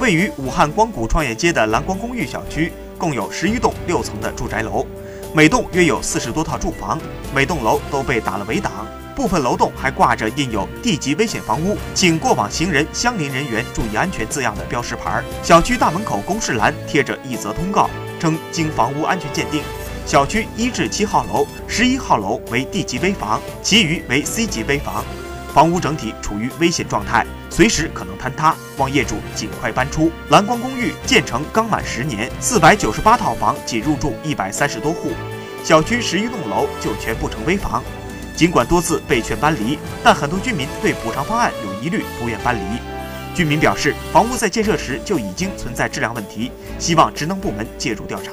位于武汉光谷创业街的蓝光公寓小区，共有十余栋六层的住宅楼，每栋约有四十多套住房，每栋楼都被打了围挡，部分楼栋还挂着印有“地级危险房屋，请过往行人、相邻人员注意安全”字样的标识牌。小区大门口公示栏贴着一则通告，称经房屋安全鉴定，小区一至七号楼、十一号楼为地级危房，其余为 C 级危房。房屋整体处于危险状态，随时可能坍塌，望业主尽快搬出。蓝光公寓建成刚满十年，四百九十八套房，仅入住一百三十多户，小区十余栋楼就全部成危房。尽管多次被劝搬离，但很多居民对补偿方案有疑虑，不愿搬离。居民表示，房屋在建设时就已经存在质量问题，希望职能部门介入调查。